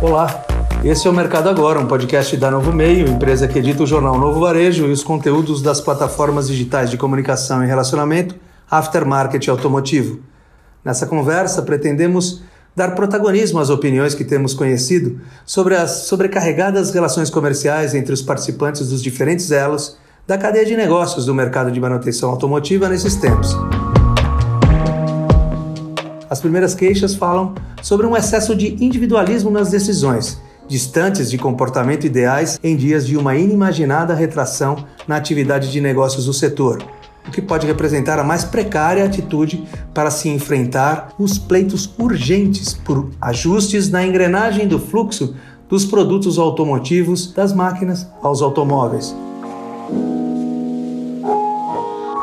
Olá, esse é o Mercado Agora, um podcast da Novo Meio, empresa que edita o jornal Novo Varejo e os conteúdos das plataformas digitais de comunicação e relacionamento Aftermarket Automotivo. Nessa conversa, pretendemos dar protagonismo às opiniões que temos conhecido sobre as sobrecarregadas relações comerciais entre os participantes dos diferentes elos da cadeia de negócios do mercado de manutenção automotiva nesses tempos. As primeiras queixas falam sobre um excesso de individualismo nas decisões, distantes de comportamento ideais em dias de uma inimaginada retração na atividade de negócios do setor, o que pode representar a mais precária atitude para se enfrentar os pleitos urgentes por ajustes na engrenagem do fluxo dos produtos automotivos das máquinas aos automóveis.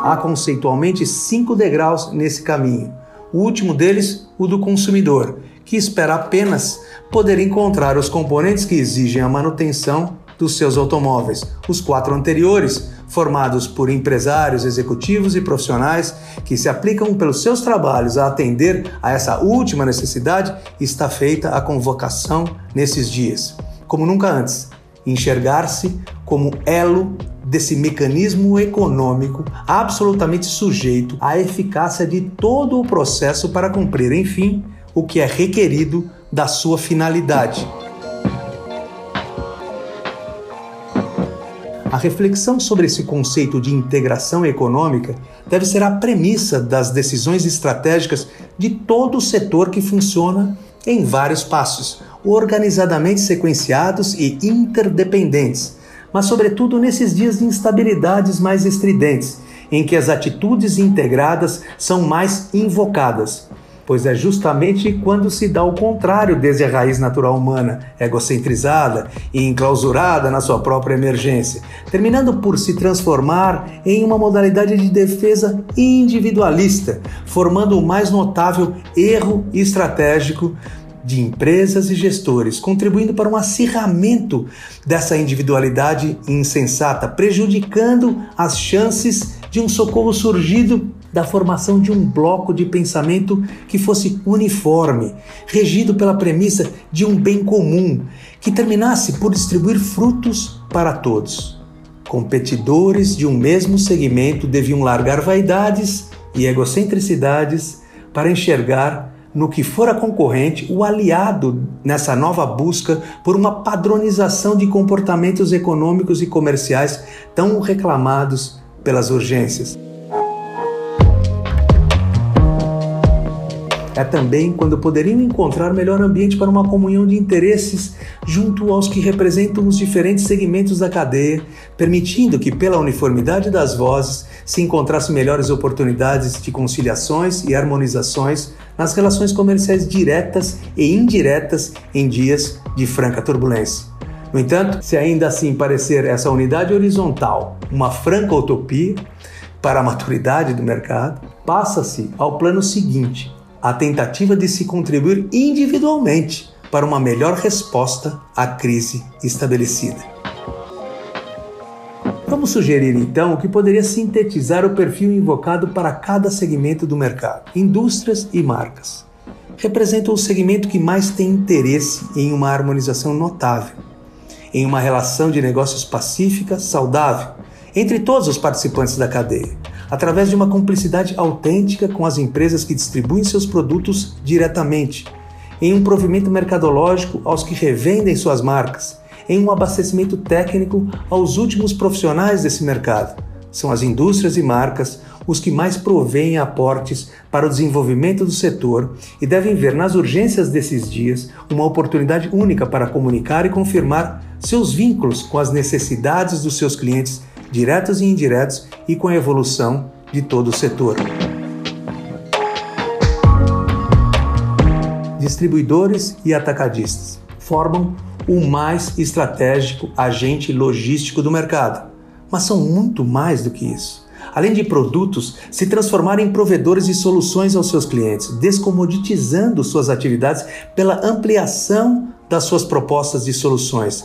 Há conceitualmente cinco degraus nesse caminho o último deles, o do consumidor, que espera apenas poder encontrar os componentes que exigem a manutenção dos seus automóveis. Os quatro anteriores, formados por empresários, executivos e profissionais que se aplicam pelos seus trabalhos a atender a essa última necessidade, está feita a convocação nesses dias. Como nunca antes, enxergar-se como elo desse mecanismo econômico absolutamente sujeito à eficácia de todo o processo para cumprir, enfim, o que é requerido da sua finalidade. A reflexão sobre esse conceito de integração econômica deve ser a premissa das decisões estratégicas de todo o setor que funciona em vários passos, organizadamente sequenciados e interdependentes, mas sobretudo nesses dias de instabilidades mais estridentes, em que as atitudes integradas são mais invocadas, pois é justamente quando se dá o contrário desde a raiz natural humana, egocentrizada e enclausurada na sua própria emergência, terminando por se transformar em uma modalidade de defesa individualista, formando o mais notável erro estratégico de empresas e gestores, contribuindo para um acirramento dessa individualidade insensata, prejudicando as chances de um socorro surgido da formação de um bloco de pensamento que fosse uniforme, regido pela premissa de um bem comum, que terminasse por distribuir frutos para todos. Competidores de um mesmo segmento deviam largar vaidades e egocentricidades para enxergar no que for a concorrente o aliado nessa nova busca por uma padronização de comportamentos econômicos e comerciais tão reclamados pelas urgências. É também quando poderiam encontrar melhor ambiente para uma comunhão de interesses junto aos que representam os diferentes segmentos da cadeia, permitindo que, pela uniformidade das vozes, se encontrasse melhores oportunidades de conciliações e harmonizações nas relações comerciais diretas e indiretas em dias de franca turbulência. No entanto, se ainda assim parecer essa unidade horizontal uma franca utopia para a maturidade do mercado, passa-se ao plano seguinte, a tentativa de se contribuir individualmente para uma melhor resposta à crise estabelecida. Vamos sugerir então o que poderia sintetizar o perfil invocado para cada segmento do mercado: indústrias e marcas. Representam o segmento que mais tem interesse em uma harmonização notável, em uma relação de negócios pacífica, saudável, entre todos os participantes da cadeia através de uma cumplicidade autêntica com as empresas que distribuem seus produtos diretamente, em um provimento mercadológico aos que revendem suas marcas, em um abastecimento técnico aos últimos profissionais desse mercado. São as indústrias e marcas os que mais provêm aportes para o desenvolvimento do setor e devem ver nas urgências desses dias uma oportunidade única para comunicar e confirmar seus vínculos com as necessidades dos seus clientes diretos e indiretos, e com a evolução de todo o setor. Distribuidores e atacadistas formam o mais estratégico agente logístico do mercado, mas são muito mais do que isso. Além de produtos, se transformarem em provedores de soluções aos seus clientes, descomoditizando suas atividades pela ampliação das suas propostas de soluções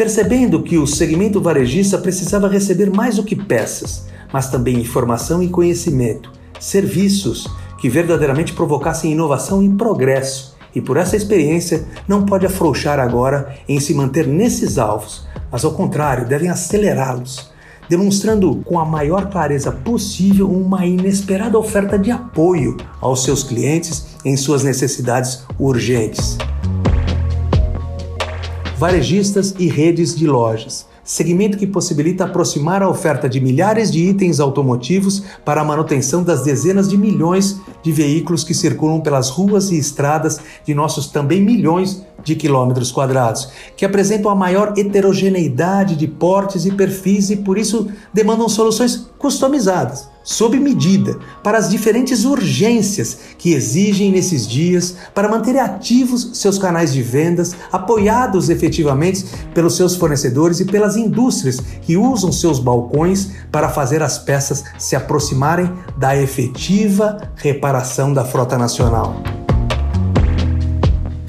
percebendo que o segmento varejista precisava receber mais do que peças, mas também informação e conhecimento, serviços que verdadeiramente provocassem inovação e progresso e por essa experiência não pode afrouxar agora em se manter nesses alvos, mas ao contrário, devem acelerá-los, demonstrando com a maior clareza possível uma inesperada oferta de apoio aos seus clientes em suas necessidades urgentes. Varejistas e redes de lojas. Segmento que possibilita aproximar a oferta de milhares de itens automotivos para a manutenção das dezenas de milhões de veículos que circulam pelas ruas e estradas de nossos também milhões de quilômetros quadrados, que apresentam a maior heterogeneidade de portes e perfis e por isso demandam soluções customizadas, sob medida, para as diferentes urgências que exigem nesses dias para manter ativos seus canais de vendas, apoiados efetivamente pelos seus fornecedores e pelas indústrias que usam seus balcões para fazer as peças se aproximarem da efetiva reparação da frota nacional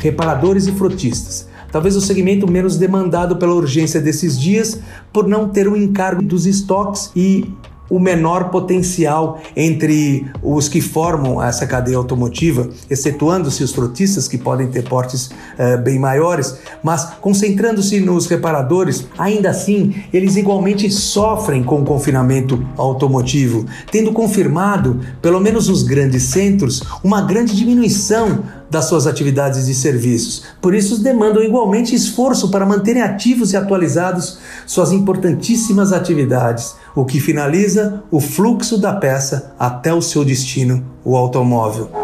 reparadores e frotistas. Talvez o segmento menos demandado pela urgência desses dias, por não ter o encargo dos estoques e o menor potencial entre os que formam essa cadeia automotiva, excetuando-se os frotistas, que podem ter portes uh, bem maiores, mas concentrando-se nos reparadores, ainda assim, eles igualmente sofrem com o confinamento automotivo, tendo confirmado, pelo menos nos grandes centros, uma grande diminuição das suas atividades e serviços. Por isso, demandam igualmente esforço para manterem ativos e atualizados suas importantíssimas atividades, o que finaliza o fluxo da peça até o seu destino, o automóvel.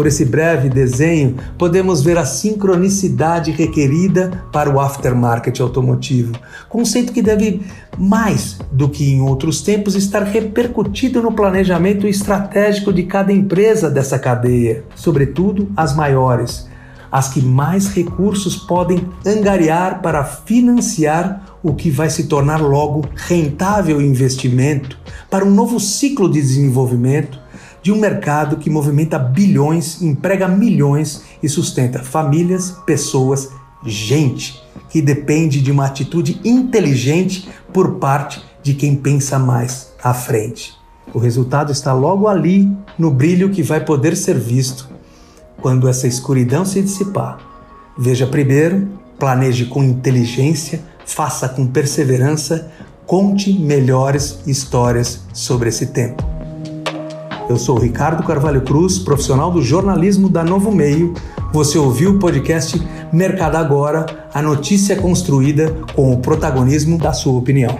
Por esse breve desenho, podemos ver a sincronicidade requerida para o aftermarket automotivo, conceito que deve, mais do que em outros tempos, estar repercutido no planejamento estratégico de cada empresa dessa cadeia, sobretudo as maiores, as que mais recursos podem angariar para financiar o que vai se tornar logo rentável investimento para um novo ciclo de desenvolvimento de um mercado que movimenta bilhões, emprega milhões e sustenta famílias, pessoas, gente que depende de uma atitude inteligente por parte de quem pensa mais à frente. O resultado está logo ali, no brilho que vai poder ser visto quando essa escuridão se dissipar. Veja primeiro, planeje com inteligência, faça com perseverança, conte melhores histórias sobre esse tempo. Eu sou Ricardo Carvalho Cruz, profissional do jornalismo da Novo Meio. Você ouviu o podcast Mercado Agora, a notícia construída com o protagonismo da sua opinião.